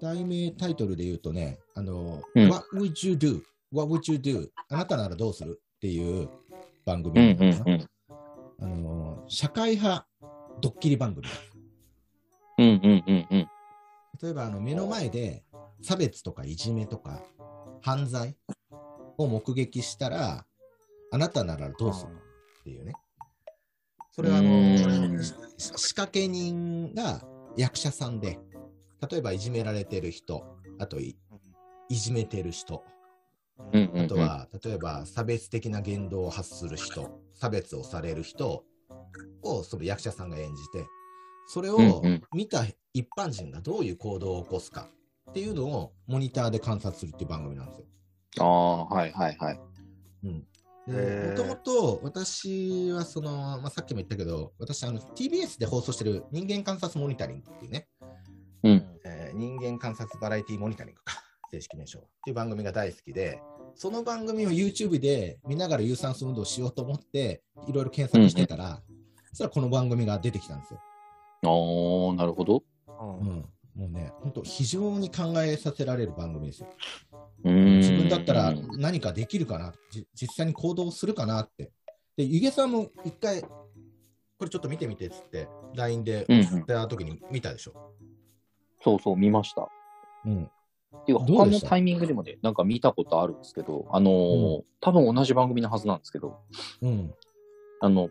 題名タイトルで言うとね、あのーうん What would you do?What would you do? あなたならどうするっていう番組うんなのかな、うんうん。あのー社会派ドッキリ番組。うんうんうんうん。例えば、あの、目の前で、差別とかいじめとか犯罪を目撃したら、あなたならどうするっていうね。それはあの仕掛け人が役者さんで、例えばいじめられてる人、あといじめてる人、あとは例えば差別的な言動を発する人、差別をされる人をその役者さんが演じて、それを見た一般人がどういう行動を起こすかっていうのをモニターで観察するっていう番組なんですよ。ああ、はいはいはい。うん。もともと私はその、まあ、さっきも言ったけど、私あの TBS で放送してる人間観察モニタリングっていうね、うんえー、人間観察バラエティモニタリングか、正式名称っていう番組が大好きで、その番組を YouTube で見ながら有酸素運動をしようと思って、いろいろ検索してたら、うん、そしたらこの番組が出てきたんですよ。ああ、なるほど。うん、もうね、本当、非常に考えさせられる番組ですよ。自分だったら何かできるかな、実際に行動するかなって。で、ゆげさんも一回、これちょっと見てみてっつって、LINE で送った時に見たでしょ？うんうん、そうそう、見ました。うん。っていうか、他のタイミングでもね、なんか見たことあるんですけど、あのーうん、多分同じ番組のはずなんですけど、うん。あの、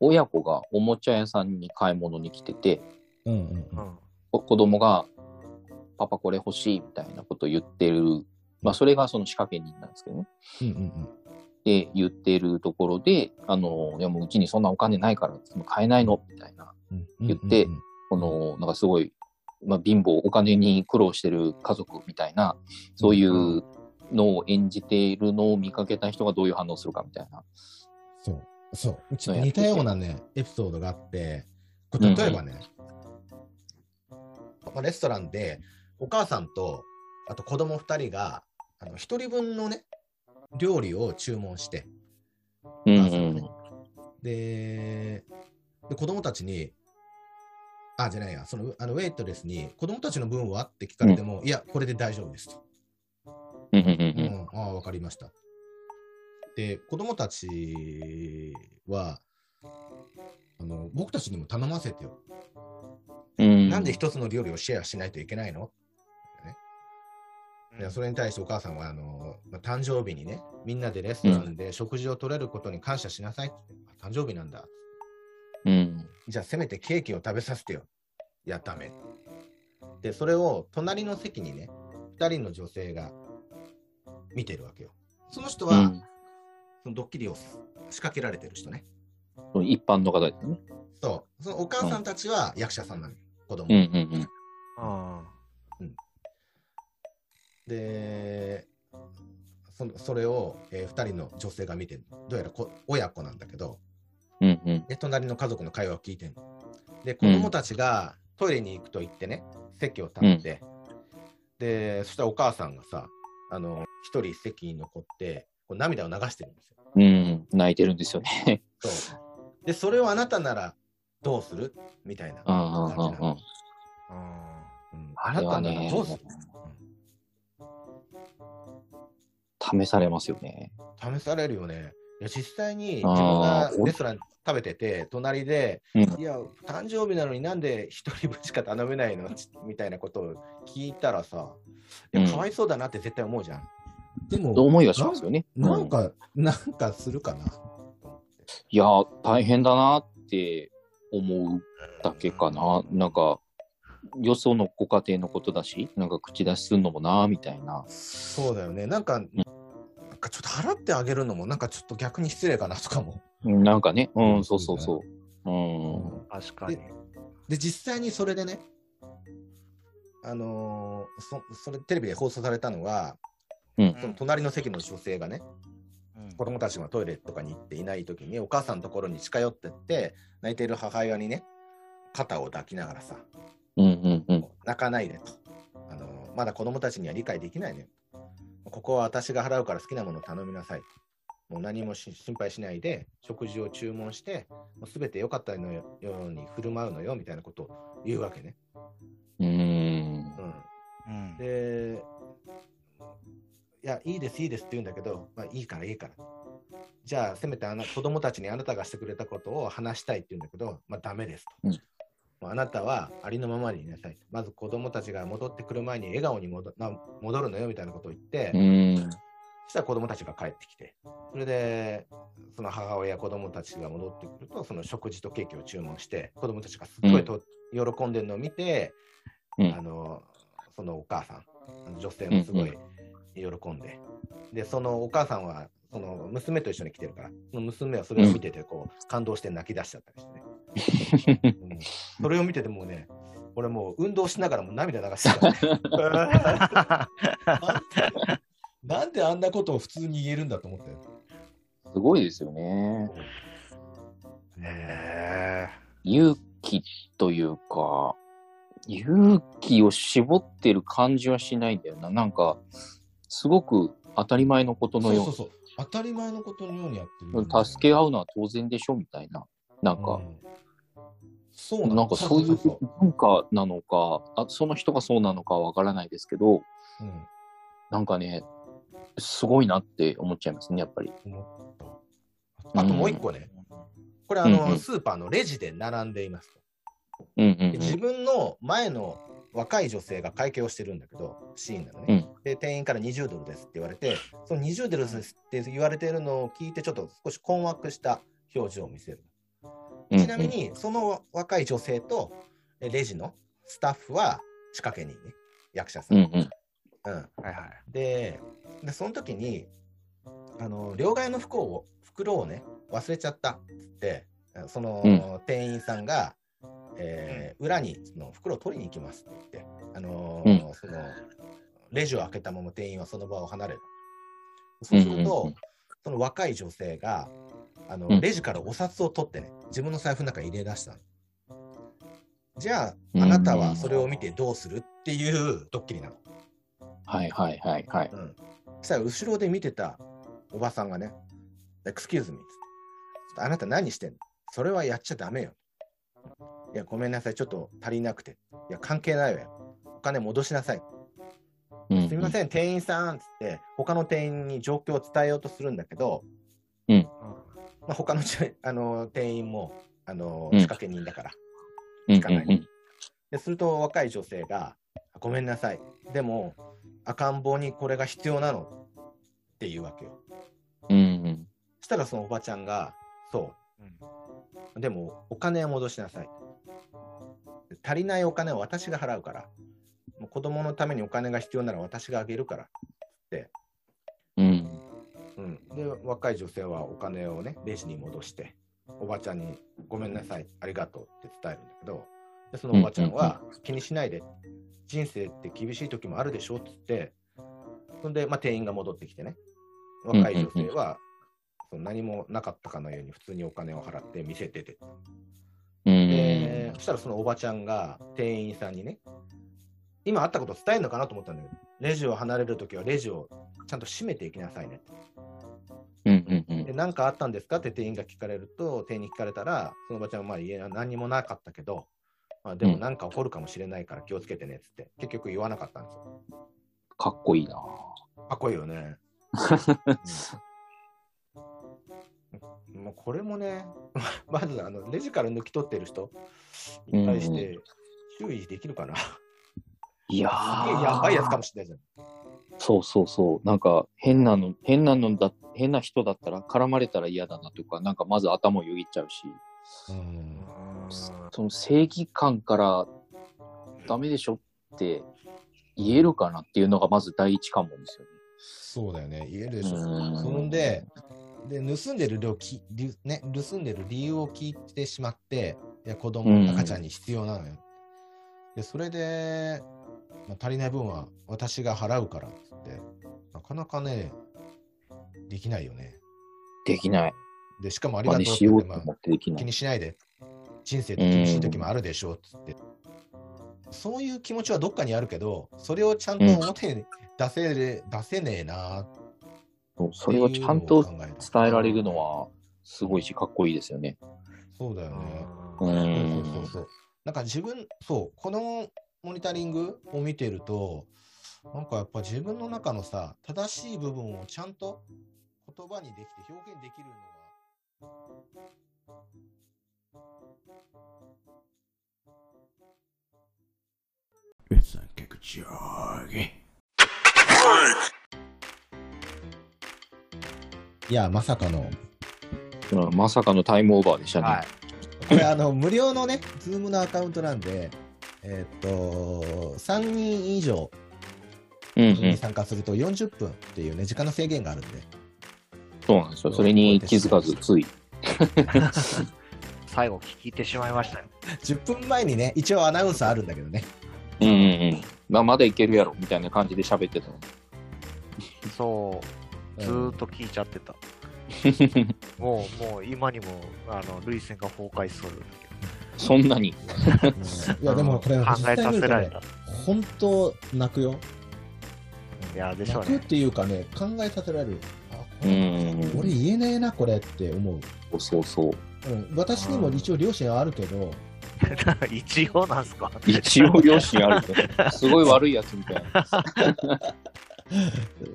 親子がおもちゃ屋さんに買い物に来てて、うんうんうん、子供がパパこれ欲しいみたいなことを言ってる、まあ、それがその仕掛け人なんですけどね。うんうんうん。で、言ってるところで、あの、いやもううちにそんなお金ないから、買えないの？みたいな、言って、この、なんかすごい、まあ、貧乏、お金に苦労してる家族みたいな、そういうのを演じているのを見かけた人がどういう反応するかみたいな。そう、そう。ちょっと似たようなね、エピソードがあって、これ例えばね、うん、レストランで、お母さんと、あと子供2人が、あの1人分のね、料理を注文して、うんうん、でで、子供たちに、あ、じゃないや、そのあのウェイトレスに、子供たちの分はって聞かれても、うん、いや、これで大丈夫ですと。うんうんうんああ、わかりました。で、子供たちは、あの僕たちにも頼ませてよ。うん、なんで一つの料理をシェアしないといけないの？いやそれに対してお母さんはあの、まあ、誕生日にね、みんなでレストランで食事を取れることに感謝しなさいって、うん、誕生日なんだ。うん、じゃあせめてケーキを食べさせてよ。いや、ダメ。で、それを隣の席にね、2人の女性が見てるわけよ。その人は、うん、そのドッキリを仕掛けられてる人ね。一般の方ですね。そう。そのお母さんたちは役者さんなのよ、子供。うんうんうん。ああ。でそそれを、えー、2人の女性が見てどうやらこ親子なんだけど、うんうん、で隣の家族の会話を聞いてんで子供たちがトイレに行くと言ってね席を立って、うん、でそしたらお母さんがさあの1人席に残ってこう涙を流してるんですよ。うん、泣いてるんですよね。そうでそれをあなたならどうする？みたいな感じなの。あなたならどうする、試されますよね。試されるよね。いや実際に自分がレストラン食べてて、隣で、うん、いや、誕生日なのになんで1人分しか頼めないの？みたいなことを聞いたらさ、いやかわいそうだなって絶対思うじゃん。でも、思いはしますよね。なんか、なんかするかな。いや、大変だなって思うだけかな。なんか、よそのご家庭のことだし、なんか口出しするのもな、みたいな。そうだよね。なんか、うん、なんかちょっと払ってあげるのも、なんかちょっと逆に失礼かなとかも。なんかね、うん、そうそうそう。うん。確かに。で、実際にそれでね、あのー、そそれテレビで放送されたのが、うん、その隣の席の女性がね、うん、子供たちがトイレとかに行っていない時にお母さんのところに近寄ってって泣いている母親にね肩を抱きながらさ、うんうんうん、泣かないでと。あのまだ子供たちには理解できないねここは私が払うから好きなものを頼みなさい。もう何も心配しないで食事を注文してもう全て良かったのように振る舞うのよみたいなことを言うわけね。うん、うん、でいやいいですいいですって言うんだけど、まあ、いいからいいから。じゃあせめてあの子供たちにあなたがしてくれたことを話したいって言うんだけど、まあ、ダメですと。うん。まあなたはありのままにいなさい。まず子供たちが戻ってくる前に笑顔に戻戻るのよみたいなことを言って、うん。そしたら子供たちが帰ってきて、それで、その母親、子供たちが戻ってくると、その食事とケーキを注文して、子供たちがすっごいと、うん、喜んでるのを見て、うん、あのそのお母さん、女性もすごい喜んで、で、そのお母さんは、その娘と一緒に来てるから、その娘はそれを見てて、こう、感動して泣き出しちゃったりしてね。うん、それを見ててもね、俺もう運動しながらも涙流してた、ね。なんであんなことを普通に言えるんだと思ったよ。すごいですよね。へ勇気というか、勇気を絞ってる感じはしないんだよな。なんか、すごく当たり前のことのようそうそうそう。当たり前のことのようにやってる、助け合うのは当然でしょみたいな。なんか、うん、そうなんかそういう文化なのかあ、その人がそうなのかわからないですけど、うん、なんかね、すごいなって思っちゃいますね、やっぱり。あともう一個ね、これあの、うんうん、スーパーのレジで並んでいますと。うんうんうん、自分の前の若い女性が会計をしてるんだけど、シーンなのね、うん、で、店員から20ドルですって言われて、その20ドルですって言われてるのを聞いて、ちょっと少し困惑した表情を見せる。ちなみに、その若い女性とレジのスタッフは仕掛け人ね、役者さん。うん、うん。うん、はいはい。で、でその時に、あの、両替の袋を、袋をね、忘れちゃったっつって、その、うん、店員さんが、えー、裏にその袋を取りに行きますって言って、あのーうん、その、レジを開けたまま店員はその場を離れる。そうすると、うんうんうん、その若い女性が、あの、レジからお札を取ってね、自分の財布の中に入れ出したの。じゃあ、あなたはそれを見てどうするっていうドッキリなの。はいはいはいはい。うん。そしたら後ろで見てたおばさんがね、Excuse me あなた何してんの？それはやっちゃダメよ。いや、ごめんなさい、ちょっと足りなくて。いや、関係ないわよ。お金戻しなさい。うん、すみません、店員さんっつって、他の店員に状況を伝えようとするんだけど、うん。まあ、他の あの店員もあの仕掛け人だから、聞かない。ですると、若い女性が、ごめんなさい。でも、赤ん坊にこれが必要なの？っていうわけよ。うん、うん。したらそのおばちゃんが、そう、うん、でもお金は戻しなさい。足りないお金は私が払うから、もう子供のためにお金が必要なら私があげるから。って。うん。うん、で、若い女性はお金をね、レジに戻して、おばちゃんにごめんなさい、ありがとうって伝えるんだけど、でそのおばちゃんは気にしないで人生って厳しい時もあるでしょっつって、そんで、まあ、店員が戻ってきてね、若い女性は、その何もなかったかのように普通にお金を払って店出てで、そしたらそのおばちゃんが店員さんにね、今あったこと伝えるのかなと思ったんだけど、レジを離れるときはレジをちゃんと閉めていきなさいねって。で何かあったんですかって店員が聞かれると、店員に聞かれたら、そのおばちゃんはまあ家何もなかったけど、まあ、でも何か起こるかもしれないから気をつけてねっつって、結局言わなかったんですよ。かっこいいなかっこいいよね。うん、もうこれもね、まずあのレジから抜き取ってる人に対して注意できるかな？いやー。やばいやつかもしれないじゃん。そうそうそう。なんか変なの、変なのだ、変な人だったら絡まれたら嫌だなとか、なんかまず頭をよぎっちゃうし。うんその正義感からダメでしょって言えるかなっていうのがまず第一関門ですよね。そうだよね、言えるでしょ。そんで、で盗んでる量き、ね、盗んでる理由を聞いてしまって、いや子供、赤ちゃんに必要なのよ。で、それで、まあ、足りない分は私が払うからっつって、なかなかね、できないよね。できない。で、しかもありがとうって、まあ、気にしないで。人生って厳しい時もあるでしょうっつって。そういう気持ちはどっかにあるけど、それをちゃんと表に出せ,、出せねえなそれをちゃんと伝えられるのはすごいし、かっこいいですよね。そうだよね。うん。そうそうそう。なんか自分、そう、このモニタリングを見てると、なんかやっぱ自分の中のさ、正しい部分をちゃんと言葉にできて表現できるのが、三角定規。いや、まさかの。うんまさかのタイムオーバーでしたね。はい。これ、あの、無料のね、ズームのアカウントなんで、えーっと、3人以上うんうにん。参加すると40分っていうね、時間の制限があるんで。そうなんですよ。それに気づかず、つい。最後聞いてしまいましたよ。10分前にね、一応アナウンスあるんだけどね。うんうんうん。まあ、まだいけるやろ、みたいな感じで喋ってたの。そう、ずーっと聞いちゃってた。もう、もう今にも、あの、涙腺が崩壊しそうだそんなに？うんいや、でもこれ、考えさせられた。本当泣くよ。いや、でしょうね。泣くっていうかね、考えさせられる。あこうれん。俺言えねえな、これって思う。そうそう。うん、私にも一応両親あるけど、一応なんすか？一応両親あるね。すごい悪いやつみたいな。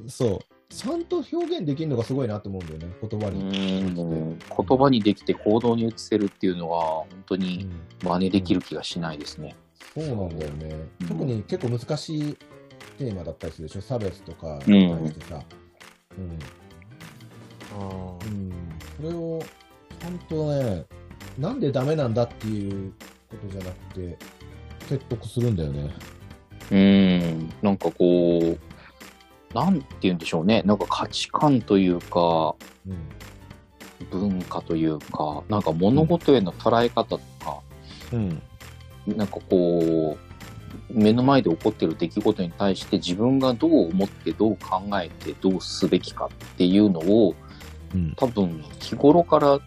そう。ちゃんと表現できるのがすごいなと思うんだよね、言葉うに。ん。言葉にできて行動に移せるっていうのは、本当うにん真似できる気がしないですね。そうなんだよね。うん特に結構難しいテーマだったりするでしょ、差別とかうんに対してさ。うん。うんうん。それを、ちゃんとね、なんでダメなんだっていうことじゃなくて、説得するんだよね。うん。なんかこう、なんて言うんでしょうね。なんか価値観というか、うん。文化というか、なんか物事への捉え方とか、うん。なんかこう、目の前で起こっている出来事に対して自分がどう思ってどう考えてどうすべきかっていうのをうん。多分日頃から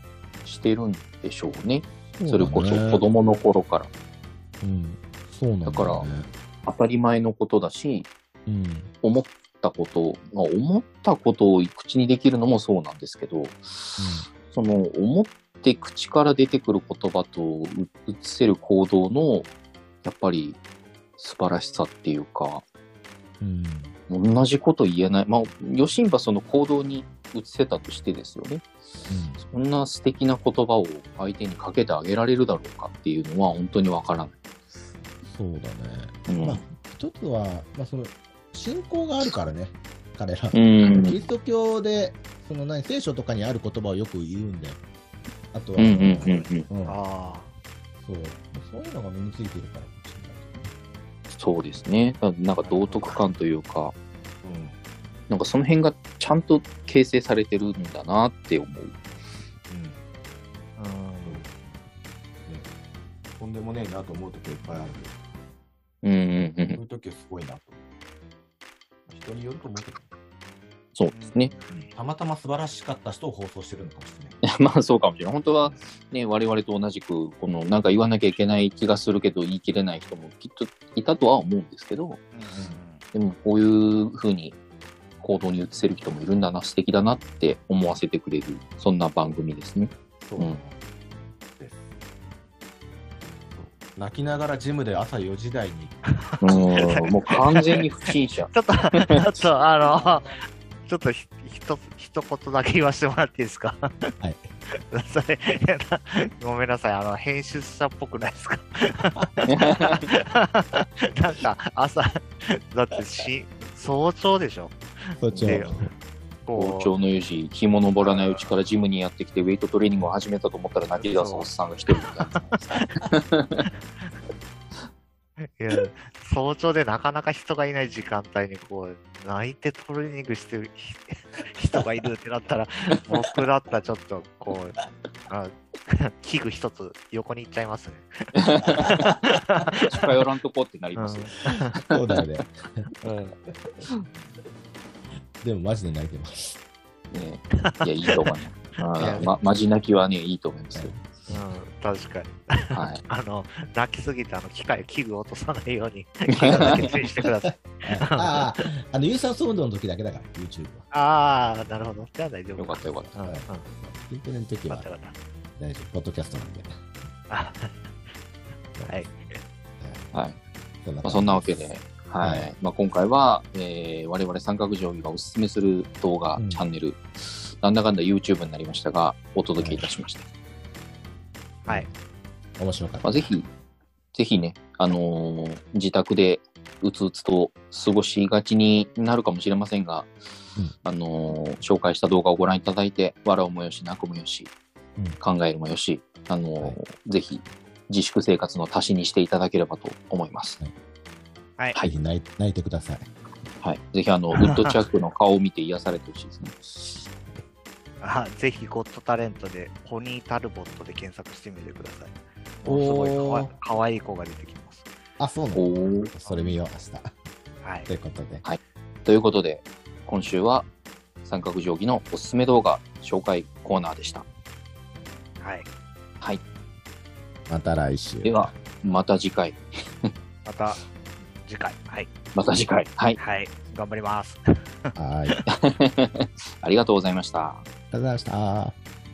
してるんでしょうね。それこそ子供の頃から。うん。そうなんだ、ね。だから当たり前のことだし、うん。思ったこと、まあ、思ったことを口にできるのもそうなんですけど、その思って口から出てくる言葉とう移せる行動のやっぱり素晴らしさっていうか、うん。同じこと言えない。まあ、余震はその行動に移せたとしてですよね。そんな素敵な言葉を相手にかけてあげられるだろうかっていうのは本当にわからない。そうだね。うん。まあ、一つは、まあ、その、信仰があるからね、彼ら。うキん。リスト教で、その何、聖書とかにある言葉をよく言うんだよ。あとは、うんうんうんうん。うんあそう。そういうのが身についてるからかもしそうですね。なんか道徳感というか、れない。なんかその辺がちゃんと形成されてるんだなって思う。あ、うん。とんでもねえなと思うときいっぱいある。うんうんうん。そういうときはすごいなと。人によると思うけど、そうですね。たまたま素晴らしかった人を放送してるのかもしれない。まあそうかもしれない。本当はね、我々と同じく、このなんか言わなきゃいけない気がするけど言い切れない人もきっといたとは思うんですけど、でもこういうふうに行動に移せる人もいるんだな、素敵だなって思わせてくれる、そんな番組ですね。そううん泣きながらジムで朝4時台に。うん、もう完全に不審者。ちょっと、ちょっと、あの、ちょっとひ、ひと、一言だけ言わせてもらっていいですか？はい。それ、ごめんなさい、あの、編集者っぽくないですか？なんか、朝、だってし、早朝でしょ？そっちで包こ丁の4時、日も昇らないうちからジムにやってきて、ウェイトトレーニングを始めたと思ったら泣き出すおっさんが一人みたいな。う、いや、早朝でなかなか人がいない時間帯に、こう、泣いてトレーニングしてるひ人がいるってなったら、僕だったらちょっと、こう、あ器具一つ横に行っちゃいますね。近寄らんとこってなりますよ。そうだよね。うんうんでもマジで泣いてます。ね、いや、いいと思います。あいやーま、まじ泣きはね、いいと思いますよ。うん、確かに。はい。あの、泣きすぎて、あの、機械、器具落とさないように、機械だけ注意してください。ああ、あの、有酸素運動の時だけだから、YouTube は。ああ、なるほど。じゃあ大丈夫。よかったよかった。筋トレの時はかったよかった。大丈夫。ポッドキャストなんで。あはい。はい。そんなまあ、そんなわけで、はい。はいまあ、今回は、えー、我々三角定規がおすすめする動画、うんチャンネル、なんだかんだ YouTube になりましたが、お届けいたしました。はい。面白かった。まあ、ぜひ、ぜひね、あのー自宅でうつうつと過ごしがちになるかもしれませんが、うんあのー紹介した動画をご覧いただいて、笑うもよし、泣くもよし、うん考えるもよし、あのーはいぜひ自粛生活の足しにしていただければと思います。はい。はいぜひ泣い泣いてください。はい。ぜひ、あの、ウッドチャックの顔を見て癒されてほしいですね。あぜひ、ゴッドタレントで、ポニータルボットで検索してみてください。おすごいかわかわいい子が出てきます。あ、そうなのおーそれ見よう、明はい日。と。いうことで。ということで、今週は三角定規のおすすめ動画紹介コーナーでした。はい。はい。また来週。では、また次回。また次回。はい。また次回。はい。はい。頑張ります。はい。ありがとうありがとうございました。ございました。